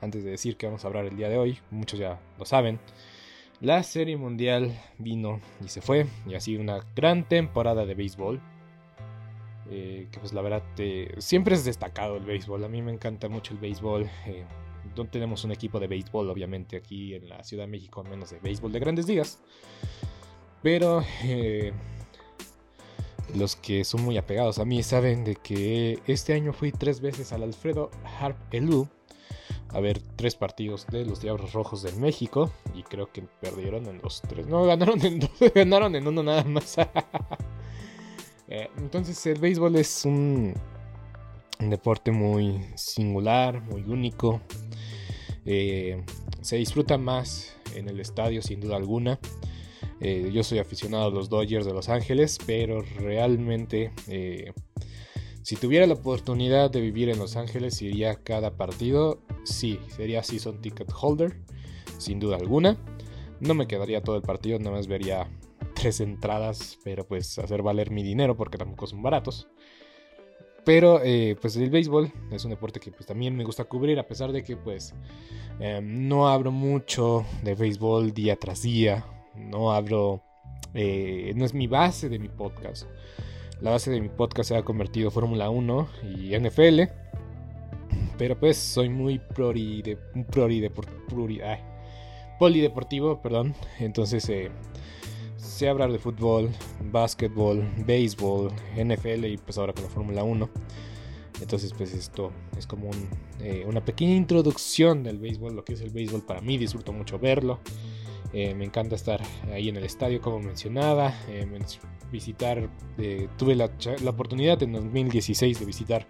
antes de decir que vamos a hablar el día de hoy, muchos ya lo saben, la serie mundial vino y se fue, y así una gran temporada de béisbol. Eh, que pues la verdad eh, siempre es destacado el béisbol, a mí me encanta mucho el béisbol. Eh, no tenemos un equipo de béisbol obviamente aquí en la Ciudad de México, menos de béisbol de grandes ligas. Pero los que son muy apegados a mí saben de que este año fui tres veces al Alfredo Harp Elú a ver tres partidos de los Diablos Rojos de México y creo que perdieron en los tres. No, ganaron en dos, ganaron en uno nada más. Eh, entonces el béisbol es un, deporte muy singular, muy único. Eh, se disfruta más en el estadio sin duda alguna. Eh, yo soy aficionado a los Dodgers de Los Ángeles, pero realmente si tuviera la oportunidad de vivir en Los Ángeles, iría cada partido. Sí, sería season ticket holder, sin duda alguna. No me quedaría todo el partido, nada más vería tres entradas, pero pues hacer valer mi dinero porque tampoco son baratos. Pero eh, pues el béisbol es un deporte que pues también me gusta cubrir, a pesar de que pues em, no abro mucho de béisbol día tras día. No abro, eh, no es mi base de mi podcast. La base de mi podcast se ha convertido Fórmula 1 y NFL. Pero pues soy muy prori de, polideportivo, perdón. Entonces eh, sé hablar de fútbol, básquetbol, béisbol, NFL y pues ahora con la Fórmula 1. Entonces pues esto es como eh, una pequeña introducción del béisbol, lo que es el béisbol para mí, disfruto mucho verlo. Eh, me encanta estar ahí en el estadio, como mencionaba. Visitar, eh, tuve la, oportunidad en 2016 de visitar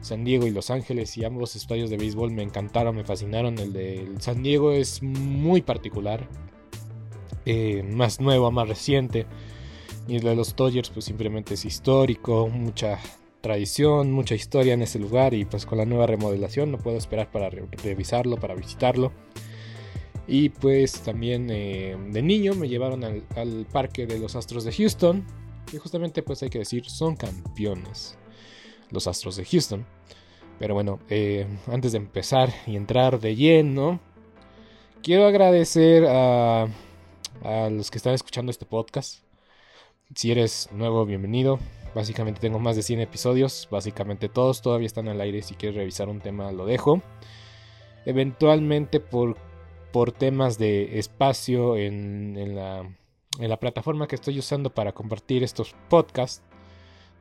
San Diego y Los Ángeles y ambos estadios de béisbol me encantaron, me fascinaron. El de San Diego es muy particular, más nuevo, más reciente. Y el de los Dodgers pues simplemente es histórico, mucha tradición, mucha historia en ese lugar y pues con la nueva remodelación no puedo esperar para revisarlo, para visitarlo. Y pues también eh, de niño me llevaron al, parque de los Astros de Houston. Y justamente pues hay que decir, son campeones los Astros de Houston. Pero bueno, eh, antes de empezar y entrar de lleno, quiero agradecer a, a los que están escuchando este podcast. Si eres nuevo, bienvenido. Básicamente tengo más de 100 episodios. Básicamente todos todavía están al aire. Si quieres revisar un tema, lo dejo. Eventualmente por por temas de espacio en, la, en la plataforma que estoy usando para compartir estos podcasts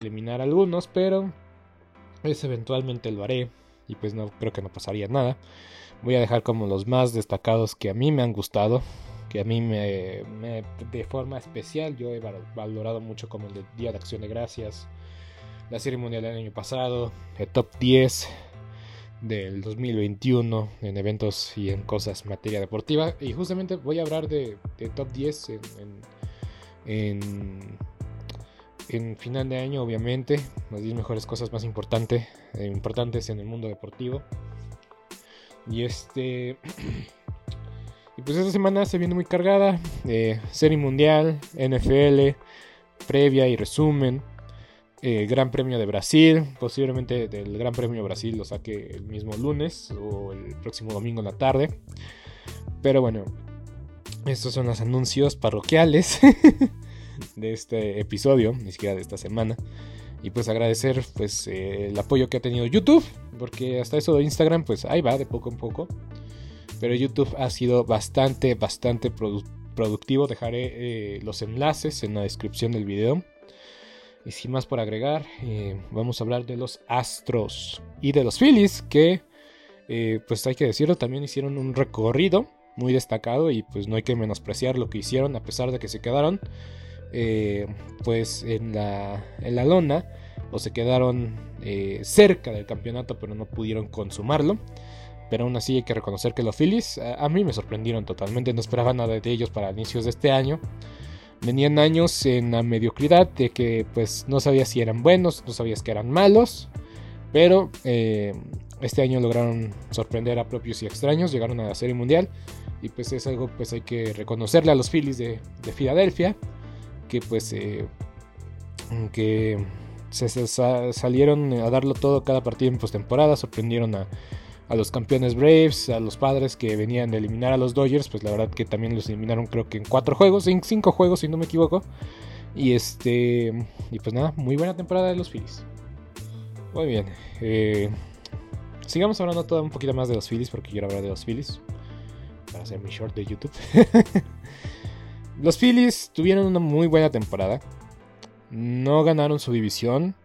eliminar algunos, pero es eventualmente lo haré y pues no creo que no pasaría nada. Voy a dejar como los más destacados que a mí me han gustado, que a mí me, de forma especial yo he valorado mucho como el de Día de Acción de Gracias, la Serie Mundial del año pasado, el top 10 del 2021 en eventos y en cosas materia deportiva y justamente voy a hablar de, top 10 en en final de año, obviamente, las 10 mejores cosas más importantes, eh, importantes en el mundo deportivo. Y este. y pues esta semana se viene muy cargada. Eh, serie Mundial, NFL, previa y resumen. Eh, Gran Premio de Brasil. Posiblemente del Gran Premio de Brasil lo saque el mismo lunes o el próximo domingo en la tarde. Pero bueno, estos son los anuncios parroquiales. de este episodio, ni siquiera de esta semana. Y pues agradecer pues eh, el apoyo que ha tenido YouTube, porque hasta eso de Instagram pues ahí va de poco en poco. Pero YouTube ha sido bastante, bastante productivo. Dejaré eh, los enlaces en la descripción del video. Y sin más por agregar, eh, vamos a hablar de los Astros y de los Phillies, que pues hay que decirlo, también hicieron un recorrido muy destacado y pues no hay que menospreciar lo que hicieron a pesar de que se quedaron eh, pues en la, en la lona o se quedaron eh, cerca del campeonato pero no pudieron consumarlo. Pero aún así hay que reconocer que los Phillies a, mí me sorprendieron totalmente, no esperaba nada de ellos para inicios de este año. Venían años en la mediocridad de que pues no sabías si eran buenos, no sabías que eran malos. Pero eh, este año lograron sorprender a propios y extraños, llegaron a la Serie Mundial. Y pues es algo pues hay que reconocerle a los Phillies de, de Filadelfia que pues eh, que se, salieron a darlo todo cada partido en postemporada, sorprendieron a, a, los campeones Braves, a los padres que venían de eliminar a los Dodgers, pues la verdad que también los eliminaron creo que en cuatro juegos, en cinco juegos si no me equivoco. Y este y pues nada, muy buena temporada de los Phillies. Muy bien. Eh, sigamos hablando todo un poquito más de los Phillies porque quiero hablar de los Phillies para hacer mi short de YouTube. Los Phillies tuvieron una muy buena temporada. No ganaron su división.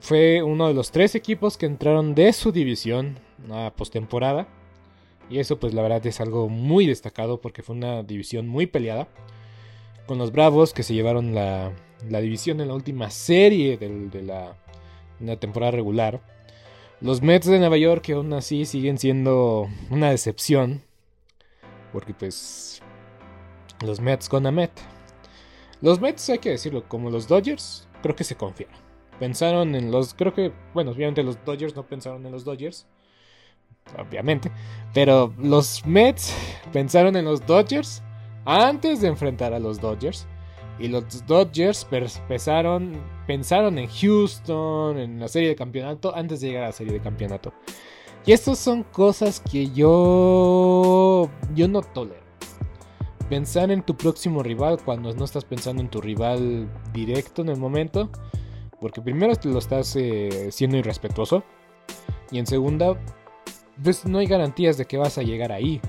Fue uno de los tres equipos que entraron de su división a postemporada. Y eso pues la verdad es algo muy destacado porque fue una división muy peleada. Con los Bravos que se llevaron la, división en la última serie de, la, de la temporada regular. Los Mets de Nueva York que aún así siguen siendo una decepción. Porque pues los Mets con Amet. Los Mets, hay que decirlo, como los Dodgers, creo que se confiaron. Pensaron en los. Creo que. Bueno, obviamente los Dodgers no pensaron en los Dodgers. Obviamente. Pero los Mets pensaron en los Dodgers antes de enfrentar a los Dodgers. Y los Dodgers pensaron, pensaron en Houston, en la serie de campeonato, antes de llegar a la serie de campeonato. Y estas son cosas que yo. Yo no tolero pensar en tu próximo rival cuando no estás pensando en tu rival directo en el momento. Porque primero lo estás eh, siendo irrespetuoso. Y en segunda, pues no hay garantías de que vas a llegar ahí.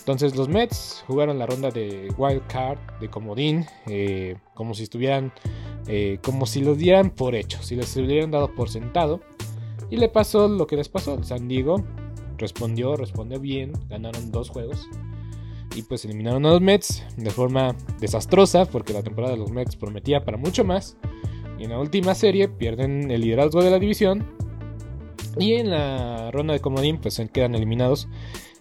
Entonces los Mets jugaron la ronda de wild card, de comodín, eh, como si estuvieran, eh, como si lo dieran por hecho, si les hubieran dado por sentado. Y le pasó lo que les pasó. San Diego respondió, respondió bien, ganaron dos juegos y pues eliminaron a los Mets de forma desastrosa porque la temporada de los Mets prometía para mucho más Y en la última serie pierden el liderazgo de la división. Y en la ronda de comodín pues quedan eliminados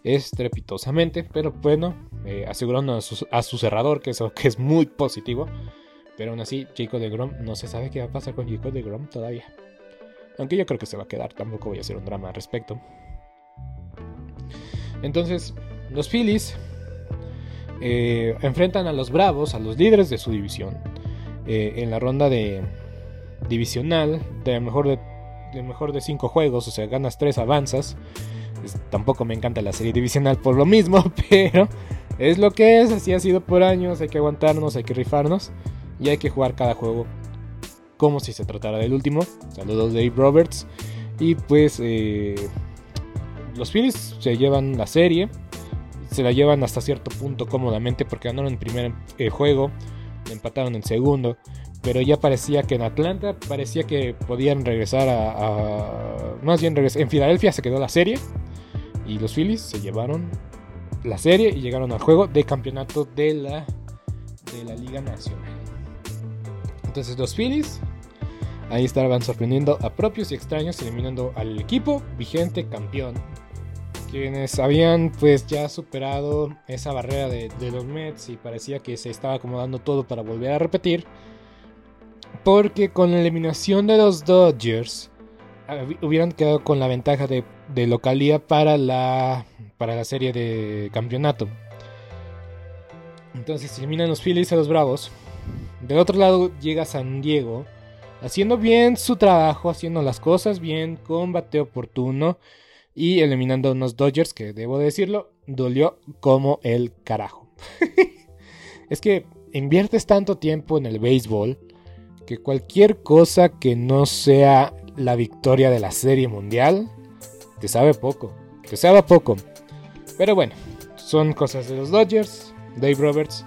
estrepitosamente. Pero bueno, eh, asegurando a su, cerrador, que eso que es muy positivo. Pero aún así, Jacob de Grom no se sabe qué va a pasar con Jacob de Grom todavía. Aunque yo creo que se va a quedar, tampoco voy a hacer un drama al respecto. Entonces, los Phillies eh, enfrentan a los Bravos, a los líderes de su división, eh, en la ronda de divisional, de mejor de, mejor de cinco juegos, o sea, ganas tres, avanzas. tampoco me encanta la serie divisional por lo mismo, pero es lo que es, así ha sido por años, hay que aguantarnos, hay que rifarnos y hay que jugar cada juego como si se tratara del último. Saludos Dave Roberts. Y pues eh, los Phillies se llevan la serie, se la llevan hasta cierto punto cómodamente porque ganaron el primer eh, juego, empataron en segundo, pero ya parecía que en Atlanta parecía que podían regresar a, más bien regresar, en Filadelfia se quedó la serie y los Phillies se llevaron la serie y llegaron al juego de campeonato de la, de la Liga Nacional. Entonces los Phillies ahí estaban sorprendiendo a propios y extraños, eliminando al equipo vigente campeón. Quienes habían pues ya superado esa barrera de, los Mets y parecía que se estaba acomodando todo para volver a repetir. Porque con la eliminación de los Dodgers hubieran quedado con la ventaja de, de localía para la para la serie de campeonato. Entonces eliminan los Phillies a los Bravos. Del otro lado llega San Diego, haciendo bien su trabajo, haciendo las cosas bien, combate oportuno y eliminando unos Dodgers que, debo decirlo, dolió como el carajo. es que inviertes tanto tiempo en el béisbol que cualquier cosa que no sea la victoria de la serie mundial te sabe poco, te sabe poco. Pero bueno, son cosas de los Dodgers, Dave Roberts.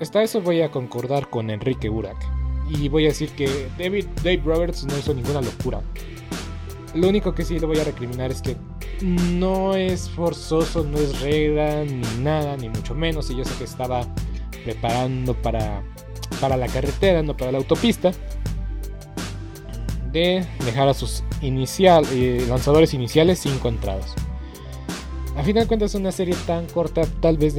Hasta eso voy a concordar con Enrique Burak. Y voy a decir que David, Dave Roberts no hizo ninguna locura. Lo único que sí le voy a recriminar es que no es forzoso, no es regla, ni nada, ni mucho menos. Y yo sé que estaba preparando para, para la carretera, no para la autopista. De dejar a sus inicial, eh, lanzadores iniciales sin entradas. A final de cuentas, una serie tan corta, tal vez.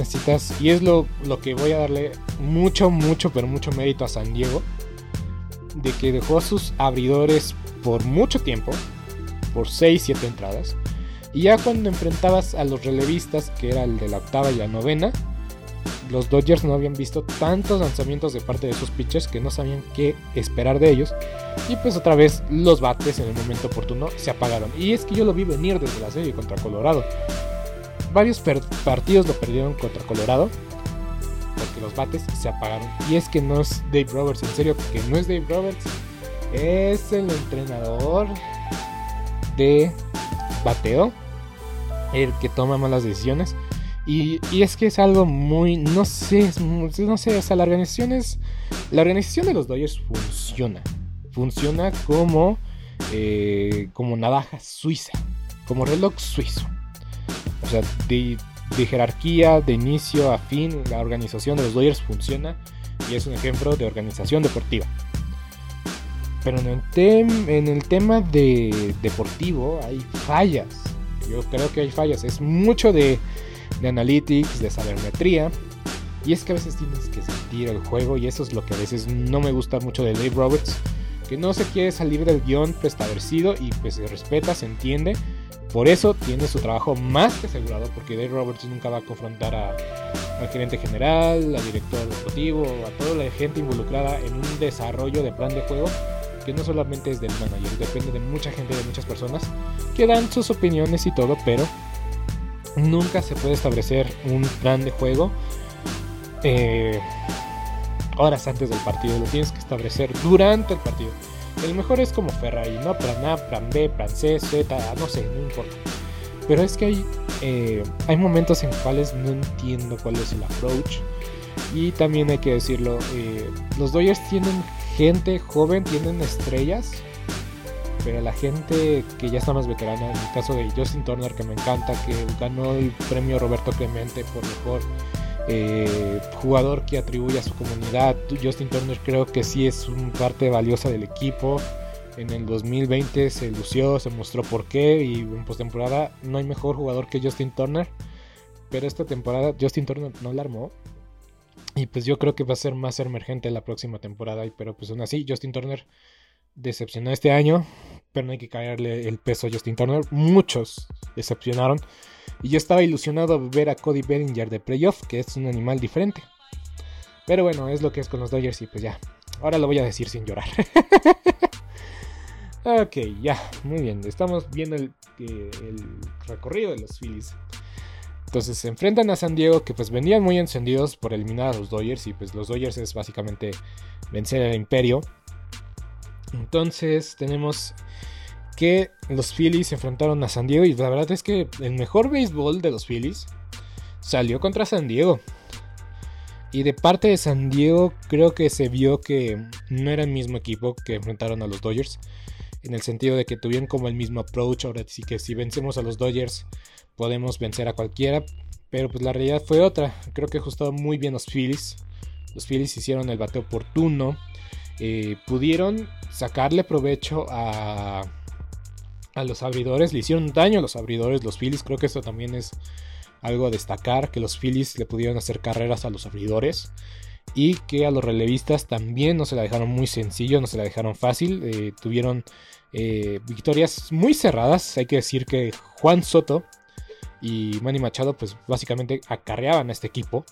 necesitas, y es lo, lo que voy a darle mucho, mucho, pero mucho mérito a San Diego, de que dejó sus abridores por mucho tiempo, por 6, 7 entradas, y ya cuando enfrentabas a los relevistas, que era el de la octava y la novena, los Dodgers no habían visto tantos lanzamientos de parte de sus pitchers que no sabían qué esperar de ellos. Y pues otra vez los bates en el momento oportuno se apagaron. Y es que yo lo vi venir desde la serie contra Colorado varios partidos lo perdieron contra Colorado. Porque los bates se apagaron. Y es que no es Dave Roberts, en serio, que no es Dave Roberts. Es el entrenador de bateo. El que toma malas decisiones. Y, es que es algo muy, no sé, no sé, o sea, la organización es, la organización de los Dodgers funciona, funciona como, eh, como navaja suiza, como reloj suizo. O sea, de, de jerarquía, de inicio a fin, la organización de los Dodgers funciona y es un ejemplo de organización deportiva. Pero en el, en el tema de deportivo hay fallas. Yo creo que hay fallas. Es mucho de de analytics, de sabermetría. Y es que a veces tienes que sentir el juego y eso es lo que a veces no me gusta mucho de Dave Roberts, que no se quiere salir del guion preestablecido y pues se respeta, se entiende. Por eso tiene su trabajo más que asegurado, porque Dave Roberts nunca va a confrontar al gerente general, al director deportivo, a toda la gente involucrada en un desarrollo de plan de juego que no solamente es del manager, depende de mucha gente, de muchas personas que dan sus opiniones y todo, pero nunca se puede establecer un plan de juego eh, horas antes del partido. Lo tienes que establecer durante el partido. El mejor es como Ferrari, ¿no? Plan A, plan B, plan C, Z, no sé, no importa. Pero es que hay, eh, hay momentos en cuales no entiendo cuál es el approach. Y también hay que decirlo, eh, los Dodgers tienen gente joven, tienen estrellas pero la gente que ya está más veterana, en el caso de Justin Turner, que me encanta, que ganó el premio Roberto Clemente por mejor eh, jugador que atribuye a su comunidad, Justin Turner creo que sí es una parte valiosa del equipo. En el 2020 se lució, se mostró por qué y en postemporada no hay mejor jugador que Justin Turner. Pero esta temporada Justin Turner no la armó. Y pues yo creo que va a ser más emergente la próxima temporada. Pero pues aún así, Justin Turner decepcionó este año, pero no hay que caerle el peso a Justin Turner. Muchos decepcionaron. Y yo estaba ilusionado de ver a Cody Bellinger de playoff, que es un animal diferente. Pero bueno, es lo que es con los Dodgers y pues ya. Ahora lo voy a decir sin llorar. ok, ya, muy bien. Estamos viendo el, eh, el, recorrido de los Phillies. Entonces se enfrentan a San Diego, que pues venían muy encendidos por eliminar a los Dodgers. Y pues los Dodgers es básicamente vencer al Imperio. Entonces tenemos que los Phillies se enfrentaron a San Diego y la verdad es que el mejor béisbol de los Phillies salió contra San Diego. Y de parte de San Diego creo que se vio que no era el mismo equipo que enfrentaron a los Dodgers. En el sentido de que tuvieron como el mismo approach. Ahora sí que si vencemos a los Dodgers podemos vencer a cualquiera. Pero pues la realidad fue otra. Creo que ajustaron muy bien los Phillies. Los Phillies hicieron el bateo oportuno. Eh, pudieron sacarle provecho a, a los abridores. Le hicieron daño a los abridores, los Phillies. Creo que eso también es algo a destacar, que los Phillies le pudieron hacer carreras a los abridores. Y que a los relevistas también no se la dejaron muy sencillo, no se la dejaron fácil. Eh, tuvieron eh, victorias muy cerradas. Hay que decir que Juan Soto y Manny Machado pues básicamente acarreaban a este equipo.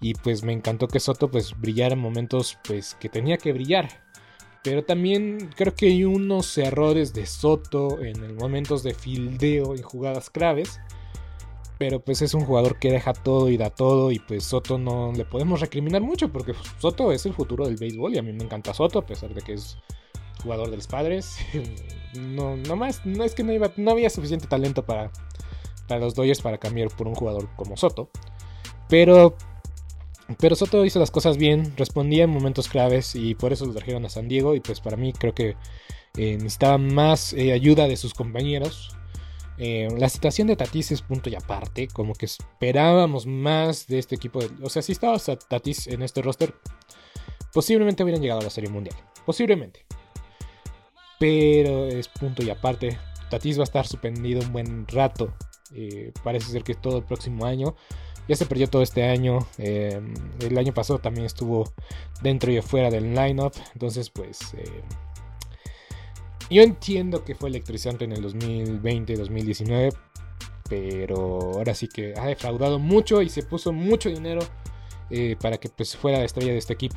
Y pues me encantó que Soto pues brillara en momentos pues que tenía que brillar. Pero también creo que hay unos errores de Soto en momentos de fildeo y jugadas claves. Pero pues es un jugador que deja todo y da todo. Y pues Soto no le podemos recriminar mucho. Porque Soto es el futuro del béisbol. Y a mí me encanta Soto. A pesar de que es jugador de los padres. No, no más. No es que no, iba, no había suficiente talento para, para los Dodgers para cambiar por un jugador como Soto. Pero pero Soto hizo las cosas bien, respondía en momentos claves y por eso lo trajeron a San Diego. Y pues para mí creo que eh, necesitaba más eh, ayuda de sus compañeros. Eh, la situación de Tatis es punto y aparte, como que esperábamos más de este equipo. o sea, si estaba Tatis en este roster, posiblemente hubieran llegado a la Serie Mundial. Posiblemente. Pero es punto y aparte. Tatis va a estar suspendido un buen rato. parece ser que todo el próximo año. Ya se perdió todo este año. Em, el año pasado también estuvo dentro y afuera del lineup. Entonces, pues. Eh, yo entiendo que fue electrizante en el 2020-2019. Pero ahora sí que ha defraudado mucho y se puso mucho dinero eh, para que pues, fuera la estrella de este equipo.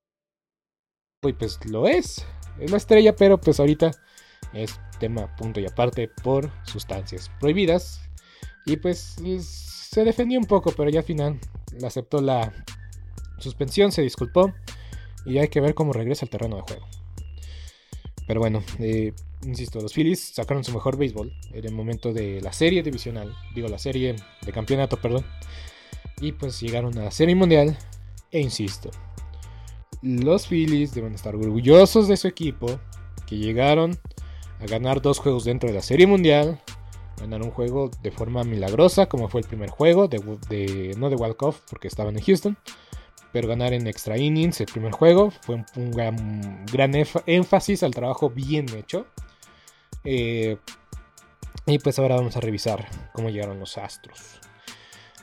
Y pues lo es. Es la estrella, pero pues ahorita es tema punto y aparte por sustancias prohibidas. Y pues se defendió un poco, pero ya al final aceptó la suspensión, se disculpó. Y hay que ver cómo regresa al terreno de juego. Pero bueno, eh, insisto, los Phillies sacaron su mejor béisbol en el momento de la serie divisional, digo la serie de campeonato, perdón. Y pues llegaron a la serie mundial. E insisto, los Phillies deben estar orgullosos de su equipo, que llegaron a ganar dos juegos dentro de la Serie Mundial, ganar un juego de forma milagrosa, como fue el primer juego, de, no de walk-off, porque estaban en Houston, pero ganar en extra innings el primer juego fue un, gran, énfasis al trabajo bien hecho. Eh, y pues ahora vamos a revisar cómo llegaron los Astros.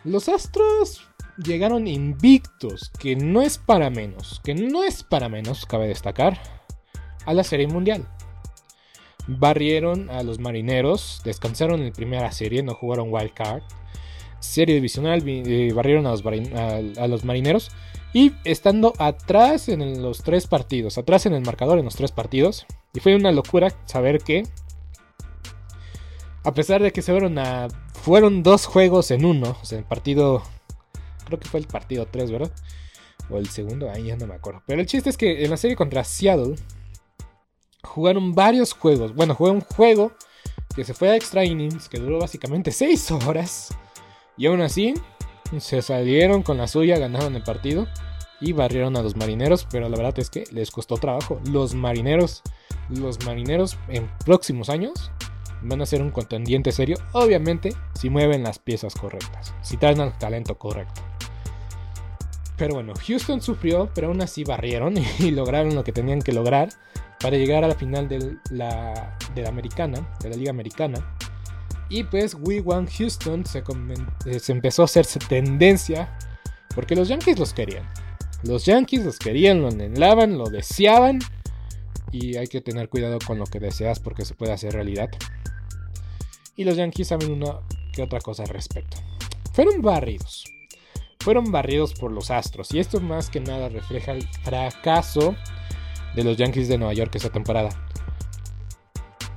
Los Astros llegaron invictos, que no es para menos, que no es para menos, cabe destacar, a la Serie Mundial. Barrieron a los marineros, descansaron en primera serie, no jugaron wild card. Serie divisional, eh, barrieron a los, marineros. Y estando atrás en los tres partidos, atrás en el marcador en los tres partidos. Y fue una locura saber que, a pesar de que se fueron a. Fueron dos juegos en uno, o sea, el partido Creo que fue el partido 3, ¿verdad? O el segundo, ahí ya no me acuerdo. Pero el chiste es que en la serie contra Seattle jugaron varios juegos. Bueno, jugué un juego que se fue a extra innings, que duró básicamente 6 horas. Y aún así, se salieron con la suya, ganaron el partido y barrieron a los marineros. Pero la verdad es que les costó trabajo. Los marineros, los marineros en próximos años van a ser un contendiente serio. Obviamente, si mueven las piezas correctas, si traen el talento correcto. Pero bueno, Houston sufrió, pero aún así barrieron y lograron lo que tenían que lograr para llegar a la final de la, de la americana, de la liga americana. Y pues We Want Houston se, eh, se empezó a hacerse tendencia porque los Yankees los querían. Los Yankees los querían, lo anhelaban, lo deseaban. Y hay que tener cuidado con lo que deseas porque se puede hacer realidad. Y los Yankees saben una que otra cosa al respecto. Fueron barridos fueron barridos por los Astros. Y esto más que nada refleja el fracaso de los Yankees de Nueva York esa temporada.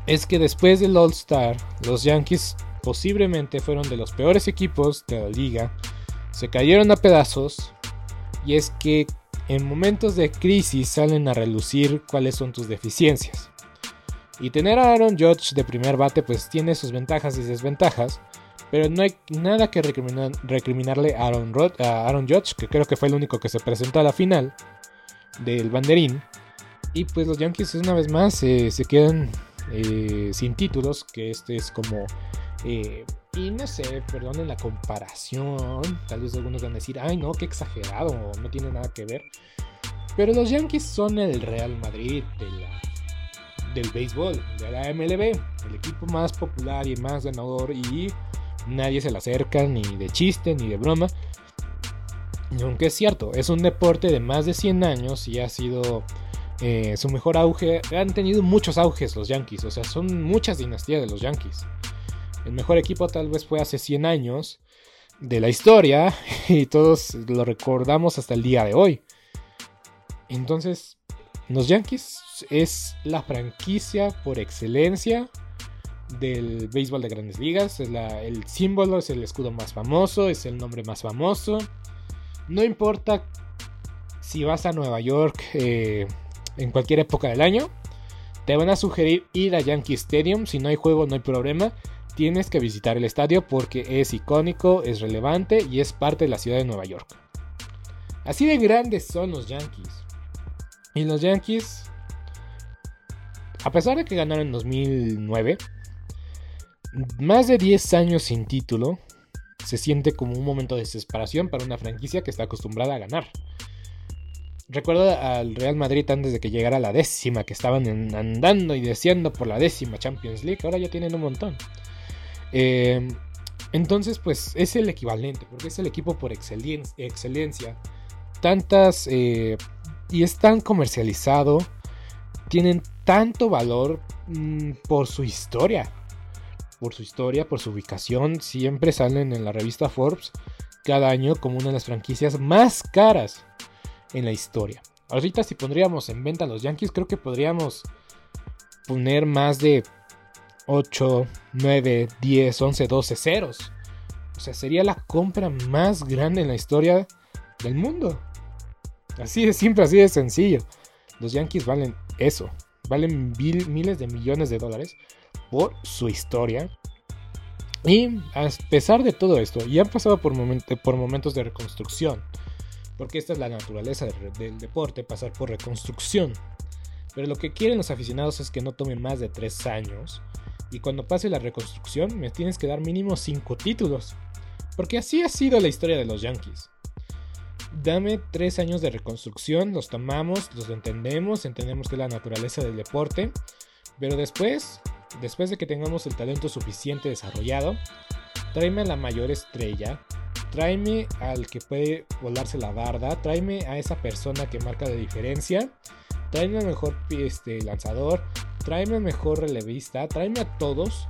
Es que después del All Star, los Yankees posiblemente fueron de los peores equipos de la liga. Se cayeron a pedazos. Y es que en momentos de crisis salen a relucir cuáles son tus deficiencias. Y tener a Aaron Judge de primer bate pues tiene sus ventajas y desventajas. Pero no hay nada que recriminarle a Aaron, Aaron Judge, que creo que fue el único que se presentó a la final del banderín. Y pues los Yankees una vez más eh, se quedan eh, sin títulos, que este es como... Eh, y no sé, perdonen la comparación. Tal vez algunos van a decir, ay no, qué exagerado, no tiene nada que ver. Pero los Yankees son el Real Madrid del béisbol, de la MLB, el equipo más popular y más ganador y nadie se le acerca ni de chiste ni de broma. Aunque es cierto, es un deporte de más de 100 años y ha sido eh, su mejor auge. Han tenido muchos auges los Yankees, o sea, son muchas dinastías de los Yankees. El mejor equipo tal vez fue hace 100 años de la historia y todos lo recordamos hasta el día de hoy. Entonces, los Yankees es la franquicia por excelencia del béisbol de grandes ligas. el símbolo es el escudo más famoso, es el nombre más famoso. No importa si vas a Nueva York eh, en cualquier época del año, te van a sugerir ir a Yankee Stadium. Si no hay juego, no hay problema. Tienes que visitar el estadio porque es icónico, es relevante y es parte de la ciudad de Nueva York. Así de grandes son los Yankees. Y los Yankees, a pesar de que ganaron en 2009, más de 10 años sin título, se siente como un momento de desesperación para una franquicia que está acostumbrada a ganar. Recuerdo al Real Madrid antes de que llegara la décima, que estaban andando y deseando por la décima Champions League, ahora ya tienen un montón. Eh, entonces, pues es el equivalente, porque es el equipo por excelencia. Tantas... Eh, y es tan comercializado, tienen tanto valor mm, por su historia por su historia, por su ubicación, siempre salen en la revista Forbes cada año como una de las franquicias más caras en la historia. Ahorita si pondríamos en venta a los Yankees, creo que podríamos poner más de 8, 9, 10, 11, 12 ceros. O sea, sería la compra más grande en la historia del mundo. Así de simple, así de sencillo. Los Yankees valen eso. Valen miles de millones de dólares por su historia. Y a pesar de todo esto, y han pasado por, momentos de reconstrucción, porque esta es la naturaleza del, deporte, pasar por reconstrucción. Pero lo que quieren los aficionados es que no tomen más de 3 años. Y cuando pase la reconstrucción, me tienes que dar mínimo 5 títulos. Porque así ha sido la historia de los Yankees. Dame 3 años de reconstrucción, los tomamos, los entendemos, entendemos que es la naturaleza del deporte. Pero después después de que tengamos el talento suficiente desarrollado, tráeme a la mayor estrella, tráeme al que puede volarse la barda, tráeme a esa persona que marca la diferencia, tráeme al mejor este, lanzador, tráeme al mejor relevista, tráeme a todos,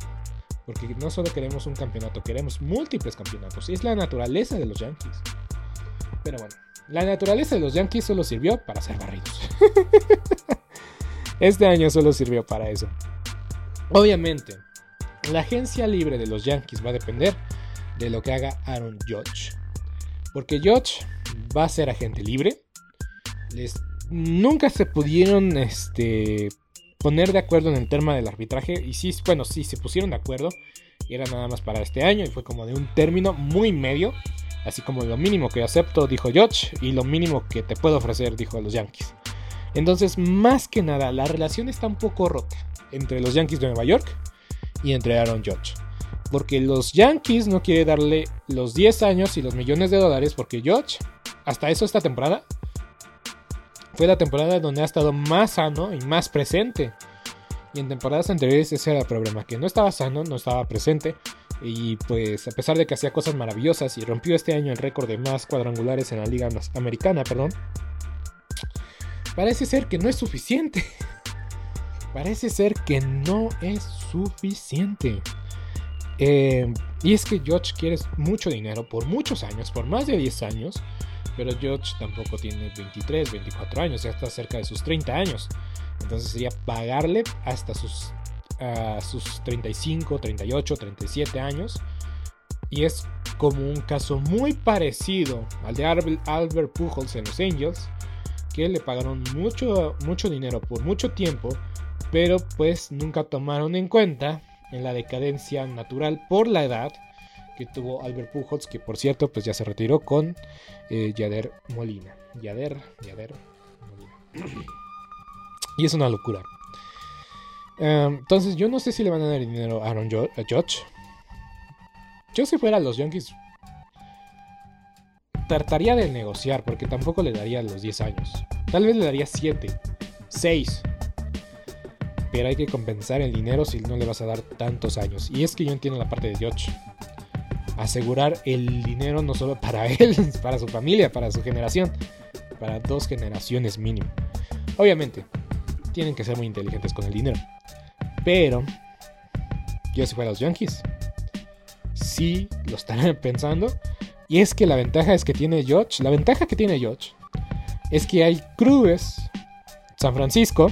porque no solo queremos un campeonato, queremos múltiples campeonatos, y es la naturaleza de los Yankees. Pero bueno, la naturaleza de los Yankees solo sirvió para ser barridos. este año solo sirvió para eso. Obviamente, la agencia libre de los Yankees va a depender de lo que haga Aaron Judge. Porque Judge va a ser agente libre. Les, nunca se pudieron este, poner de acuerdo en el tema del arbitraje. Y sí, bueno, sí, se pusieron de acuerdo. Y era nada más para este año. Y fue como de un término muy medio. Así como lo mínimo que acepto, dijo Judge. Y lo mínimo que te puedo ofrecer, dijo los Yankees. Entonces, más que nada, la relación está un poco rota entre los Yankees de Nueva York y entre Aaron Judge. Porque los Yankees no quieren darle los 10 años y los millones de dólares porque Judge, hasta eso esta temporada, fue la temporada donde ha estado más sano y más presente. Y en temporadas anteriores ese era el problema, que no estaba sano, no estaba presente. Y pues a pesar de que hacía cosas maravillosas y rompió este año el récord de más cuadrangulares en la liga americana, perdón, parece ser que no es suficiente. parece ser que no es suficiente. Eh, y es que George quiere mucho dinero por muchos años, por más de 10 años. Pero George tampoco tiene 23, 24 años, ya está cerca de sus 30 años. Entonces sería pagarle hasta sus, sus 35, 38, 37 años. Y es como un caso muy parecido al de Albert Pujols en los Angels, que le pagaron mucho, mucho dinero por mucho tiempo pero pues nunca tomaron en cuenta en la decadencia natural por la edad que tuvo Albert Pujols, que por cierto pues ya se retiró con eh, Yader Molina. Yader, Yader Molina. y es una locura. Em, entonces yo no sé si le van a dar dinero a Aaron Judge. Yo si fuera a los Yankees trataría de negociar porque tampoco le daría los 10 años. Tal vez le daría 7, 6 pero hay que compensar el dinero si no le vas a dar tantos años. Y es que yo entiendo la parte de George. Asegurar el dinero no solo para él, para su familia, para su generación, para dos generaciones mínimo. Obviamente, tienen que ser muy inteligentes con el dinero. Pero yo si fuera los Yankees, sí lo estarán pensando. Y es que la ventaja es que tiene George. La ventaja que tiene George es que hay clubes, San Francisco,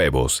Huevos.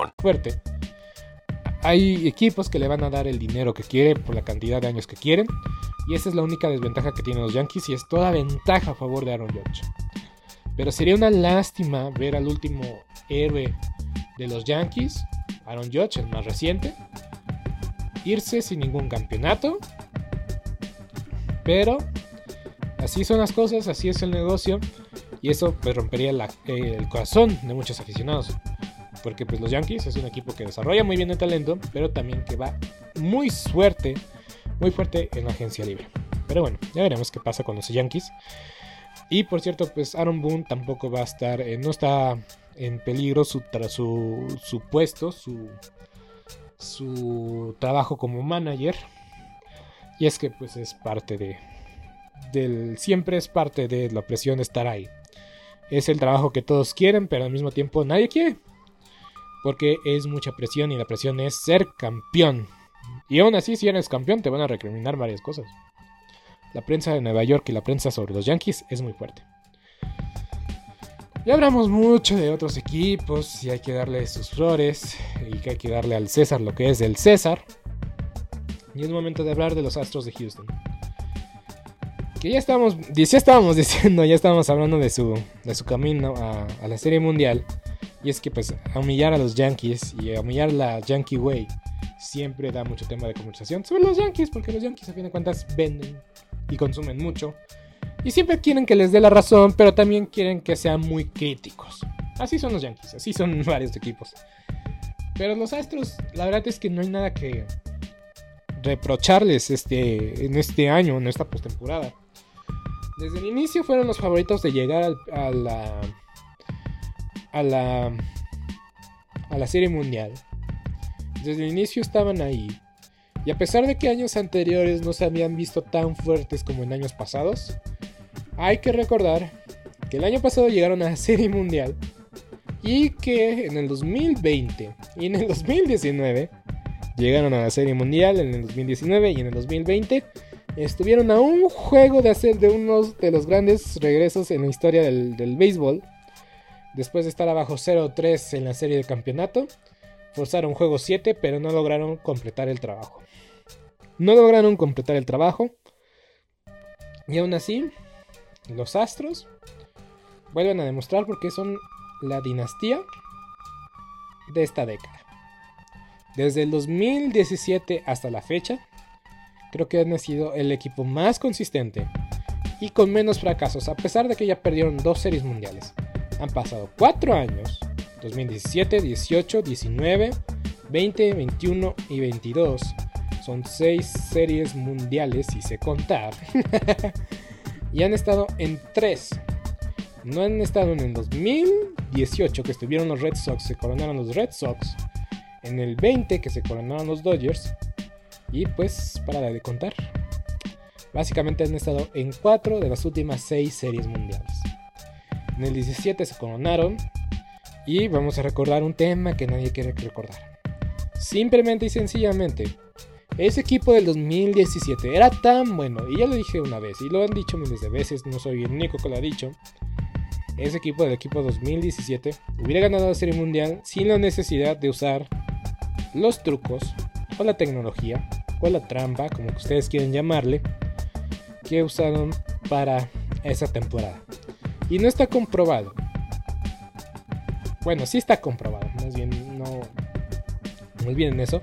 fuerte. Hay equipos que le van a dar el dinero que quiere por la cantidad de años que quieren. Y esa es la única desventaja que tienen los Yankees y es toda ventaja a favor de Aaron Judge. Pero sería una lástima ver al último héroe de los Yankees, Aaron Judge, el más reciente, irse sin ningún campeonato. Pero así son las cosas, así es el negocio. Y eso pues rompería el corazón de muchos aficionados. Porque pues los Yankees es un equipo que desarrolla muy bien el talento, pero también que va muy fuerte, muy fuerte en la agencia libre. Pero bueno, ya veremos qué pasa con los Yankees. Y por cierto, pues Aaron Boone tampoco va a estar, eh, no está en peligro su, su, su puesto, su, su trabajo como manager. Y es que pues es parte de, del, siempre es parte de la presión estar ahí. Es el trabajo que todos quieren, pero al mismo tiempo nadie quiere porque es mucha presión y la presión es ser campeón. Y aún así, si eres campeón, te van a recriminar varias cosas. La prensa de Nueva York y la prensa sobre los Yankees es muy fuerte. Ya hablamos mucho de otros equipos y hay que darle sus flores y que hay que darle al César lo que es del César. Y es momento de hablar de los Astros de Houston. Que ya estábamos, ya estábamos diciendo, ya estábamos hablando de su, de su camino a, a la Serie Mundial. Y es que pues humillar a los Yankees y humillar la Yankee Way siempre da mucho tema de conversación sobre los Yankees, porque los Yankees a fin de cuentas venden y consumen mucho. Y siempre quieren que les dé la razón, pero también quieren que sean muy críticos. Así son los Yankees, así son varios equipos. Pero los Astros, la verdad es que no hay nada que reprocharles este, en este año, en esta postemporada. Desde el inicio fueron los favoritos de llegar a la a la, a la Serie Mundial. Desde el inicio estaban ahí. Y a pesar de que años anteriores no se habían visto tan fuertes como en años pasados, hay que recordar que el año pasado llegaron a la Serie Mundial y que en el 2020 y en el 2019 llegaron a la Serie Mundial en el 2019 y en el 2020 estuvieron a un juego de hacer de uno de los grandes regresos en la historia del, del béisbol Después de estar abajo 0-3 en la serie de campeonato, forzaron juego 7, pero no lograron completar el trabajo. No lograron completar el trabajo. Y aún así, los Astros vuelven a demostrar porque son la dinastía de esta década. Desde el 2017 hasta la fecha, creo que han sido el equipo más consistente y con menos fracasos, a pesar de que ya perdieron dos series mundiales. Han pasado 4 años, 2017, 18, 19, 20, 21 y 22. Son 6 series mundiales, si sé contar. y han estado en 3. No han estado en el 2018 que estuvieron los Red Sox, se coronaron los Red Sox. En el 20 que se coronaron los Dodgers. Y pues para de contar. Básicamente han estado en 4 de las últimas 6 series mundiales. En el 17 se coronaron. Y vamos a recordar un tema que nadie quiere recordar. Simplemente y sencillamente, ese equipo del 2017 era tan bueno, y ya lo dije una vez, y lo han dicho miles de veces, no soy el único que lo ha dicho. Ese equipo del equipo 2017 hubiera ganado la Serie Mundial sin la necesidad de usar los trucos, o la tecnología, o la trampa, como ustedes quieren llamarle, que usaron para esa temporada. Y no está comprobado. Bueno, sí está comprobado, más bien no, no olviden eso.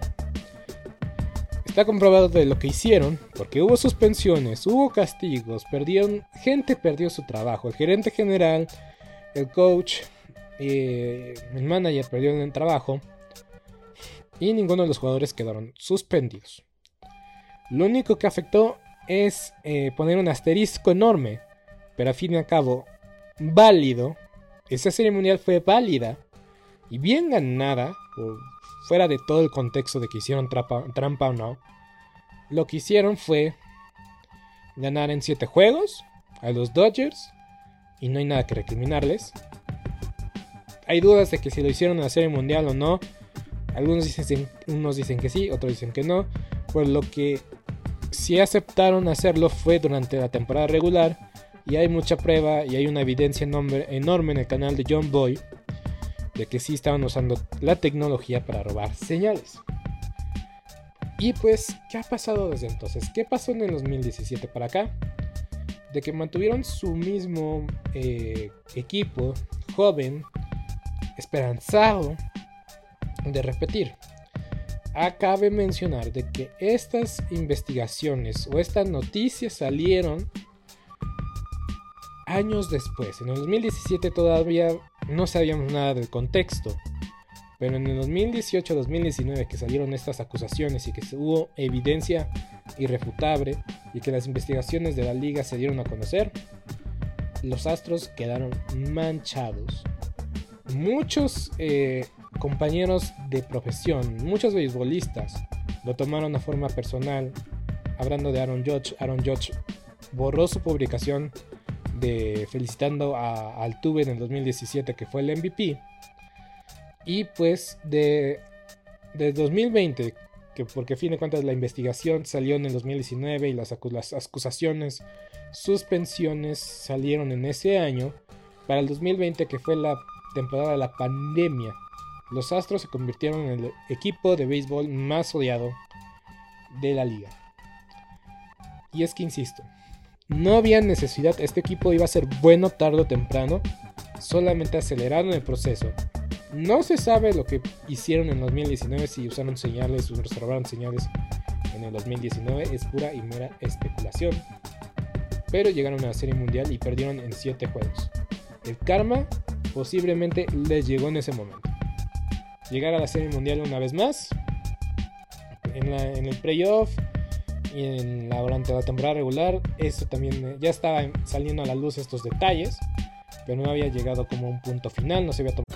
Está comprobado de lo que hicieron, porque hubo suspensiones, hubo castigos, perdieron, gente perdió su trabajo, el gerente general, el coach, eh, el manager perdieron el trabajo y ninguno de los jugadores quedaron suspendidos. Lo único que afectó es eh, poner un asterisco enorme, pero a fin y al cabo válido. Esa serie mundial fue válida y bien ganada, fuera de todo el contexto de que hicieron trampa, o no, lo que hicieron fue ganar en 7 juegos a los Dodgers y no hay nada que recriminarles. Hay dudas de que si lo hicieron en la Serie Mundial o no. Algunos dicen, unos dicen que sí, otros dicen que no. Por lo que si aceptaron hacerlo fue durante la temporada regular. Y hay mucha prueba y hay una evidencia enorme en el canal de John Boy de que sí estaban usando la tecnología para robar señales. Y pues, ¿qué ha pasado desde entonces? ¿Qué pasó en el 2017 para acá? De que mantuvieron su mismo eh, equipo joven, esperanzado de repetir. Acabe mencionar de que estas investigaciones o estas noticias salieron años después. En el 2017 todavía no sabíamos nada del contexto. Pero en el 2018-2019 que salieron estas acusaciones y que hubo evidencia irrefutable y que las investigaciones de la liga se dieron a conocer, los Astros quedaron manchados. Muchos eh, compañeros de profesión, muchos beisbolistas lo tomaron a forma personal. Hablando de Aaron Judge, Aaron Judge borró su publicación de felicitando a Altuve en el 2017 que fue el MVP. Y pues de, de 2020, que porque a fin de cuentas la investigación salió en el 2019 y las, las acusaciones, suspensiones salieron en ese año, para el 2020 que fue la temporada de la pandemia, los Astros se convirtieron en el equipo de béisbol más odiado de la liga. Y es que insisto, no había necesidad, este equipo iba a ser bueno tarde o temprano, solamente aceleraron el proceso. No se sabe lo que hicieron en 2019, si usaron señales o reservaron señales en el 2019, es pura y mera especulación. Pero llegaron a la Serie Mundial y perdieron en 7 juegos. El karma posiblemente les llegó en ese momento. Llegar a la Serie Mundial una vez más, en el playoff, en la, durante la temporada regular eso también eh, ya estaba saliendo a la luz estos detalles pero no había llegado como un punto final, no se había tomado.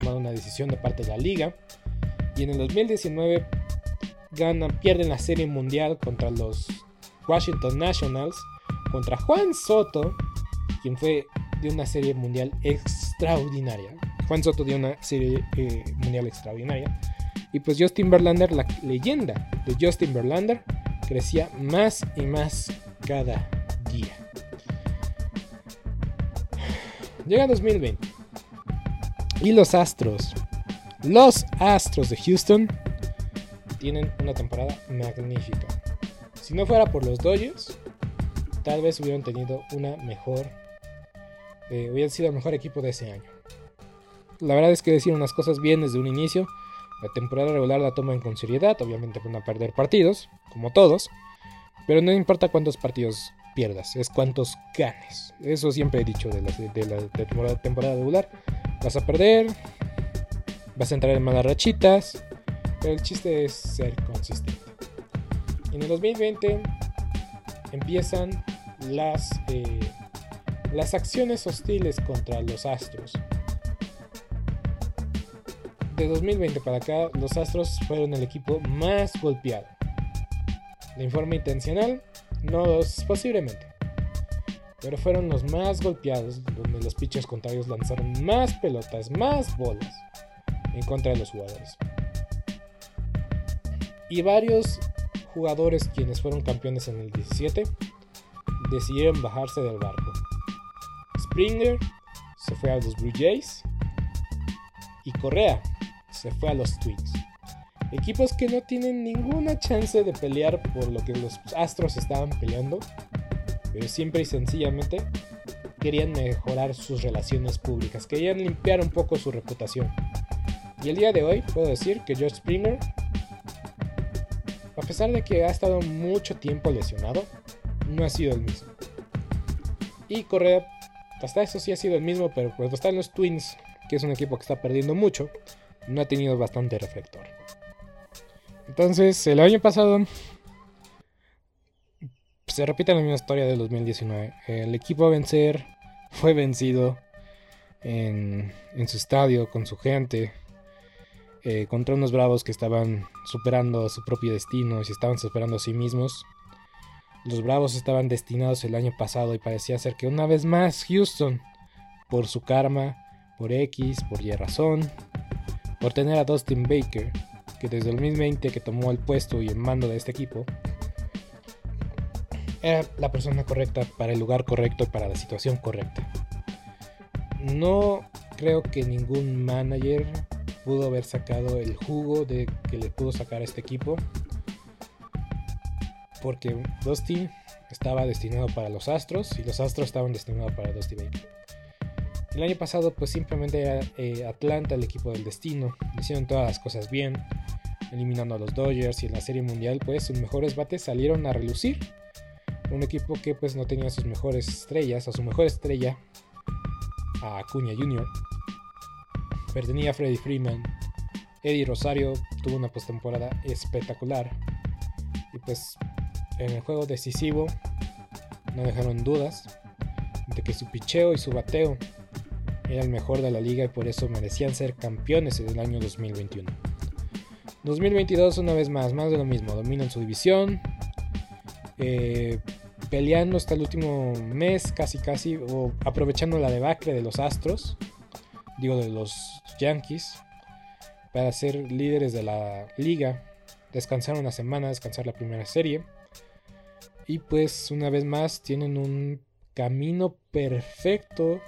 una decisión de parte de la liga. Y en el 2019 ganan, pierden la serie mundial contra los Washington Nationals, contra Juan Soto, quien fue de una serie mundial extraordinaria. Juan Soto dio una serie eh, mundial extraordinaria. Y pues Justin Verlander, la leyenda de Justin Verlander, crecía más y más cada día. Llega 2020. Y los Astros. Los Astros de Houston tienen una temporada magnífica. Si no fuera por los Dodgers, tal vez hubieran tenido una mejor. Eh, hubieran sido el mejor equipo de ese año. La verdad es que decir unas cosas bien desde un inicio. La temporada regular la toman con seriedad. Obviamente van a perder partidos, como todos. Pero no importa cuántos partidos pierdas, es cuántos ganes. Eso siempre he dicho de la temporada regular Vas a perder, vas a entrar en malas rachitas, pero el chiste es ser consistente. En el 2020 empiezan las, eh, las acciones hostiles contra los Astros. De 2020 para acá, los Astros fueron el equipo más golpeado. De forma intencional, no posiblemente pero fueron los más golpeados, donde los pitchers contrarios lanzaron más pelotas, más bolas en contra de los jugadores. Y varios jugadores quienes fueron campeones en el 17 decidieron bajarse del barco. Springer se fue a los Blue Jays y Correa se fue a los Twins. Equipos que no tienen ninguna chance de pelear por lo que los Astros estaban peleando pero siempre y sencillamente querían mejorar sus relaciones públicas, querían limpiar un poco su reputación. Y el día de hoy puedo decir que George Springer, a pesar de que ha estado mucho tiempo lesionado, no ha sido el mismo. Y Correa, hasta eso sí ha sido el mismo, pero cuando está en los Twins, que es un equipo que está perdiendo mucho, no ha tenido bastante reflector. Entonces, el año pasado se repite la misma historia del 2019. El equipo a vencer fue vencido en, su estadio, con su gente, eh, contra unos bravos que estaban superando su propio destino y se estaban superando a sí mismos. Los bravos estaban destinados el año pasado y parecía ser que una vez más Houston, por su karma, por X, por Y razón, por tener a Dustin Baker, que desde el 2020 que tomó el puesto y el mando de este equipo, era la persona correcta para el lugar correcto y para la situación correcta. No creo que ningún manager pudo haber sacado el jugo de que le pudo sacar a este equipo. Porque Dusty estaba destinado para los Astros y los Astros estaban destinados para Dusty Baker. El año pasado pues simplemente eh, Atlanta el equipo del destino. Hicieron todas las cosas bien, eliminando a los Dodgers y en la Serie Mundial pues sus mejores bates salieron a relucir un equipo que pues no tenía sus mejores estrellas, a su mejor estrella, a Acuña Jr. Pero tenía a Freddy Freeman. Eddie Rosario tuvo una postemporada espectacular. Y pues en el juego decisivo no dejaron dudas de que su picheo y su bateo era el mejor de la liga y por eso merecían ser campeones en el año 2021. 2022 una vez más, más de lo mismo, dominan su división, eh, peleando hasta el último mes, casi casi, o aprovechando la debacle de los Astros, digo de los Yankees, para ser líderes de la liga, descansar una semana, descansar la primera serie, y pues una vez más tienen un camino perfecto,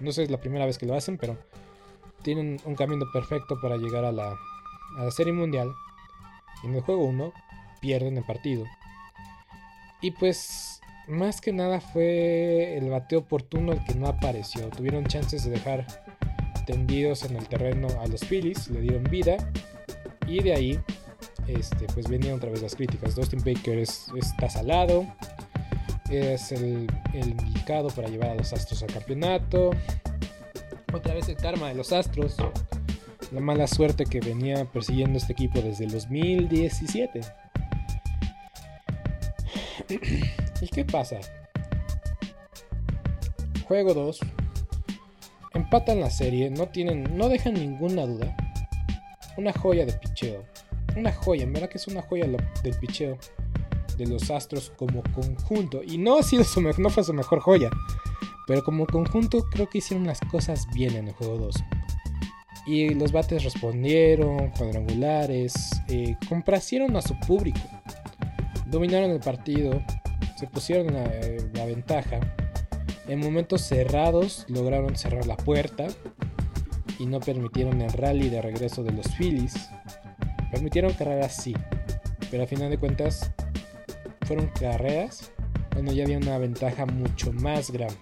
no sé, es la primera vez que lo hacen, pero tienen un camino perfecto para llegar a la, a la serie mundial. En el juego 1 pierden el partido y pues más que nada fue el bateo oportuno el que no apareció. Tuvieron chances de dejar tendidos en el terreno a los Phillies, le dieron vida y de ahí este, pues venían otra vez las críticas. Dustin Baker es, está salado, es el, el, indicado para llevar a los Astros al campeonato. Otra vez el karma de los Astros, la mala suerte que venía persiguiendo este equipo desde el 2017. ¿Y qué pasa? Juego 2. Empatan la serie, no tienen, no dejan ninguna duda. Una joya de picheo. Una joya, en verdad que es una joya del picheo de los Astros como conjunto. Y no ha sido su no fue su mejor joya. Pero como conjunto creo que hicieron las cosas bien en el juego 2. Y los bates respondieron, cuadrangulares, eh, a su público. Dominaron el partido, se pusieron la, ventaja. En momentos cerrados lograron cerrar la puerta y no permitieron el rally de regreso de los Phillies. Permitieron carreras sí, pero a final de cuentas fueron carreras cuando ya había una ventaja mucho más grande.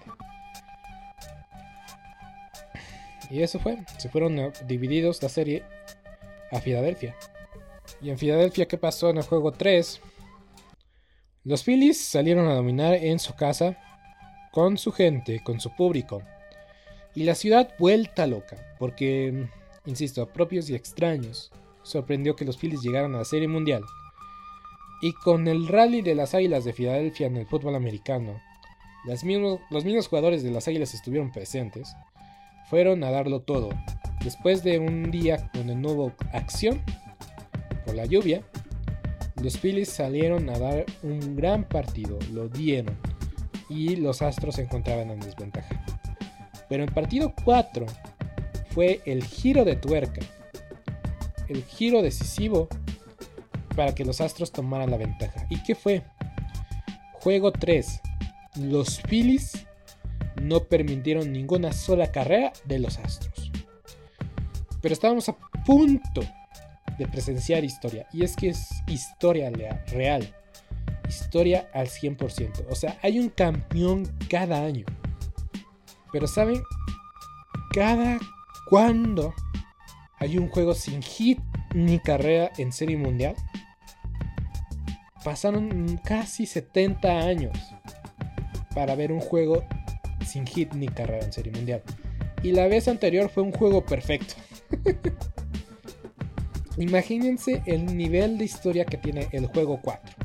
Y eso fue, se fueron eh, divididos la serie a Filadelfia. Y en Filadelfia, ¿qué pasó en el juego 3? Los Phillies salieron a dominar en su casa, con su gente, con su público. Y la ciudad vuelta loca, porque, insisto, a propios y extraños, sorprendió que los Phillies llegaran a la Serie Mundial. Y con el rally de las Águilas de Filadelfia en el fútbol americano, los mismos jugadores de las Águilas estuvieron presentes, fueron a darlo todo. Después de un día donde no hubo acción por la lluvia, los Phillies salieron a dar un gran partido, lo dieron, y los Astros se encontraban en desventaja. Pero en partido 4 fue el giro de tuerca, el giro decisivo para que los Astros tomaran la ventaja. ¿Y qué fue? Juego 3. Los Phillies no permitieron ninguna sola carrera de los Astros. Pero estábamos a punto de presenciar historia. Y es que es historia real. Historia al 100%. O sea, hay un campeón cada año. Pero ¿saben? Cada cuando hay un juego sin hit ni carrera en serie mundial. Pasaron casi 70 años para ver un juego sin hit ni carrera en serie mundial. Y la vez anterior fue un juego perfecto. Imagínense el nivel de historia que tiene el juego 4.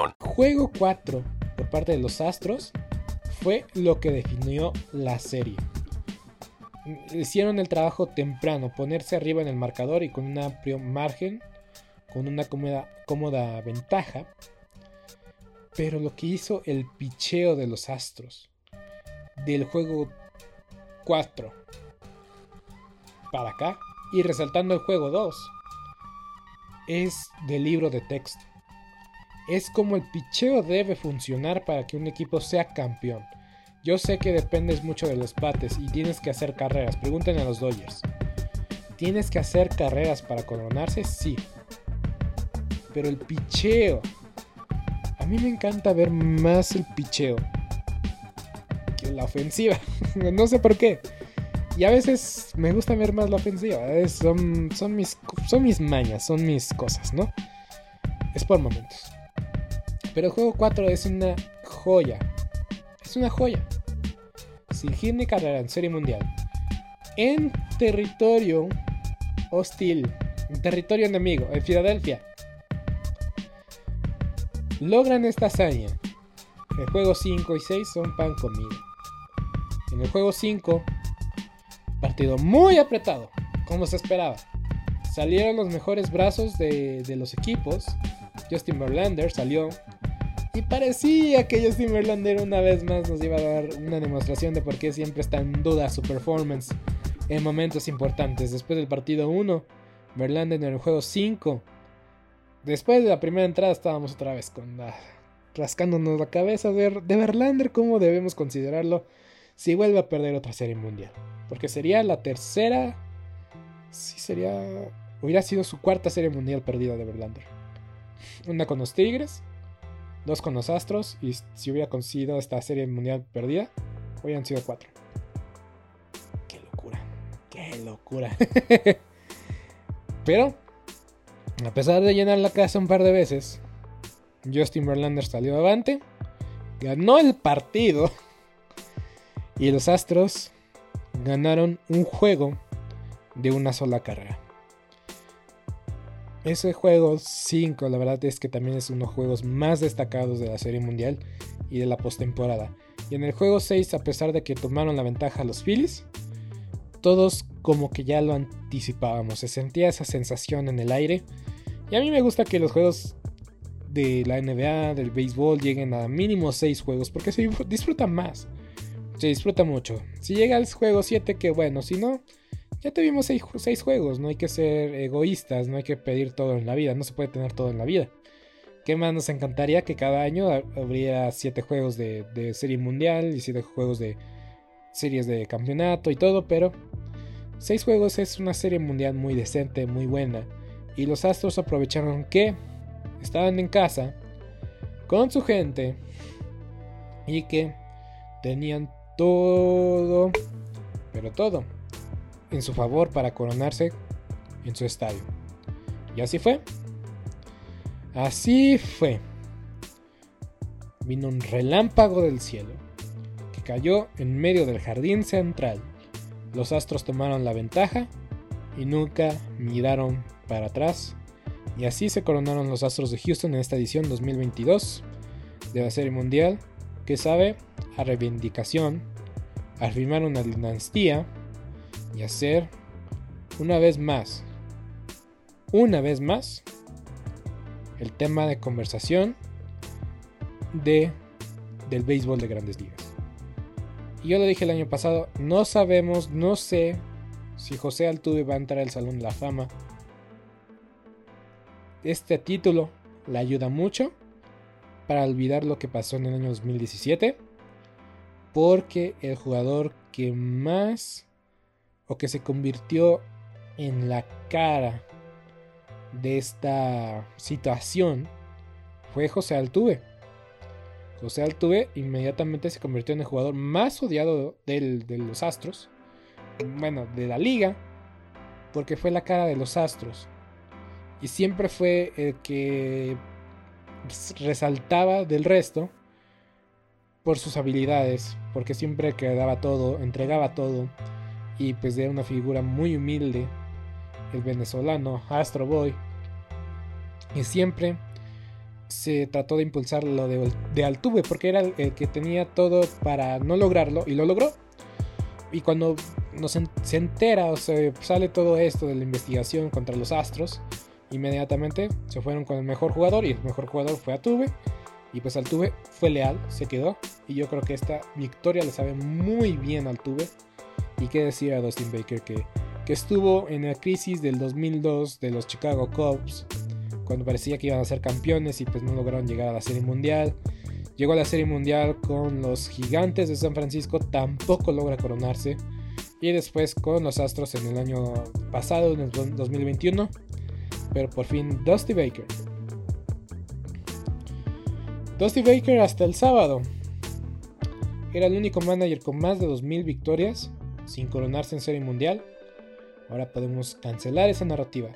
Juego 4 por parte de los Astros fue lo que definió la serie. Hicieron el trabajo temprano, ponerse arriba en el marcador y con un amplio margen, con una cómoda, cómoda ventaja. Pero lo que hizo el picheo de los Astros del juego 4 para acá y resaltando el juego 2 es del libro de texto es como el picheo debe funcionar para que un equipo sea campeón. Yo sé que dependes mucho de los bates y tienes que hacer carreras. Pregúntenle a los Dodgers. ¿Tienes que hacer carreras para coronarse? Sí. Pero el picheo. A mí me encanta ver más el picheo que la ofensiva. no sé por qué. Y a veces me gusta ver más la ofensiva. Son, son, mis, son mis mañas, son mis cosas, ¿no? Es por momentos. Pero el juego 4 es una joya. Es una joya. Sin hit ni carrera en Serie Mundial. En territorio hostil. En territorio enemigo. En Filadelfia. Logran esta hazaña. El juego 5 y 6 son pan comido. En el juego 5 Partido muy apretado, como se esperaba. Salieron los mejores brazos de, los equipos. Justin Verlander salió. Y parecía que Justin Verlander una vez más nos iba a dar una demostración de por qué siempre está en duda su performance en momentos importantes. Después del partido 1, Verlander en el juego 5. Después de la primera entrada estábamos otra vez con rascándonos la cabeza de, de Verlander, cómo debemos considerarlo si vuelve a perder otra serie mundial. Porque sería la tercera. Sí, sería. Hubiera sido su cuarta serie mundial perdida de Verlander. Una con los Tigres, dos con los Astros, y si hubiera conseguido esta serie mundial perdida, hubieran sido cuatro. Qué locura, qué locura. Pero, a pesar de llenar la casa un par de veces, Justin Verlander salió avante, ganó el partido, y los Astros ganaron un juego de una sola carrera. Ese juego 5, la verdad es que también es uno de los juegos más destacados de la Serie Mundial y de la postemporada. Y en el juego 6, a pesar de que tomaron la ventaja los Phillies, todos como que ya lo anticipábamos. Se sentía esa sensación en el aire. Y a mí me gusta que los juegos de la NBA, del béisbol, lleguen a mínimo 6 juegos porque se disfrutan más se disfruta mucho. Si llega al juego 7, que bueno, si no, ya tuvimos 6 juegos, no hay que ser egoístas, no hay que pedir todo en la vida, no se puede tener todo en la vida. ¿Qué más nos encantaría que cada año habría 7 juegos de, serie mundial y 7 juegos de series de campeonato y todo, pero 6 juegos es una serie mundial muy decente, muy buena. Y los Astros aprovecharon que estaban en casa con su gente y que tenían todo, pero todo, en su favor para coronarse en su estadio. Y así fue. Así fue. Vino un relámpago del cielo que cayó en medio del jardín central. Los astros tomaron la ventaja y nunca miraron para atrás. Y así se coronaron los astros de Houston en esta edición 2022 de la Serie Mundial, que sabe a reivindicación al firmar una dinastía y hacer una vez más, una vez más, el tema de conversación de, del béisbol de grandes ligas. Y yo lo dije el año pasado, no sabemos, no sé si José Altuve va a entrar al Salón de la Fama. Este título le ayuda mucho para olvidar lo que pasó en el año 2017 porque el jugador que más o que se convirtió en la cara de esta situación fue José Altuve. José Altuve inmediatamente se convirtió en el jugador más odiado de los Astros, bueno, de la liga, porque fue la cara de los Astros. Y siempre fue el que resaltaba del resto por sus habilidades, porque siempre quedaba todo, entregaba todo y pues era una figura muy humilde, el venezolano Astro Boy. Y siempre se trató de impulsar lo de, Altuve porque era el, que tenía todo para no lograrlo y lo logró. Y cuando nos se entera o se sale todo esto de la investigación contra los Astros, inmediatamente se fueron con el mejor jugador y el mejor jugador fue Altuve y pues Altuve fue leal, se quedó. Y yo creo que esta victoria le sabe muy bien al Altuve. Y qué decir a Dustin Baker que, que estuvo en la crisis del 2002 de los Chicago Cubs. Cuando parecía que iban a ser campeones y pues no lograron llegar a la Serie Mundial. Llegó a la Serie Mundial con los Gigantes de San Francisco, tampoco logra coronarse. Y después con los Astros en el año pasado, en el 2021. Pero por fin Dusty Baker. Dusty Baker hasta el sábado. Era el único manager con más de 2.000 victorias sin coronarse en Serie Mundial. Ahora podemos cancelar esa narrativa.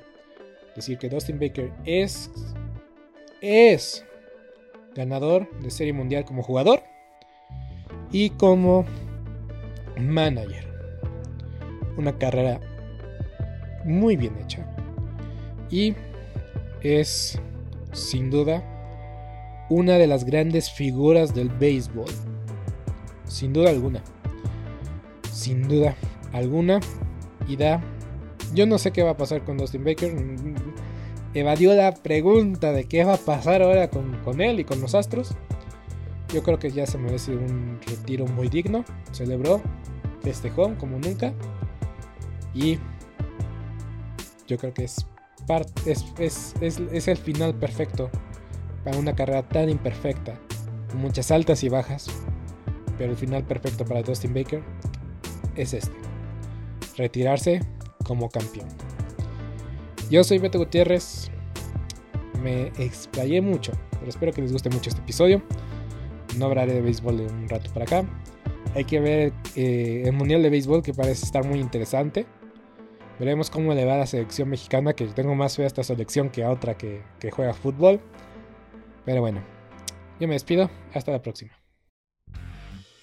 Decir que Dustin Baker es, es ganador de Serie Mundial como jugador y como manager. Una carrera muy bien hecha. Y es, sin duda, una de las grandes figuras del béisbol. Sin duda alguna. Sin duda alguna. Y da... Yo no sé qué va a pasar con Dustin Baker evadió la pregunta de qué va a pasar ahora con, él y con los Astros. Yo creo que ya se merece un retiro muy digno. Celebró, festejó como nunca. Y yo creo que es, es, es, el final perfecto para una carrera tan imperfecta, con muchas altas y bajas. Pero el final perfecto para Dustin Baker es este. Retirarse como campeón. Yo soy Beto Gutiérrez. Me explayé mucho, pero espero que les guste mucho este episodio. No hablaré de béisbol de un rato para acá. Hay que ver eh, el Mundial de Béisbol que parece estar muy interesante. Veremos cómo le va a la selección mexicana, que tengo más fe a esta selección que a otra que, que juega fútbol. Pero bueno, yo me despido. Hasta la próxima.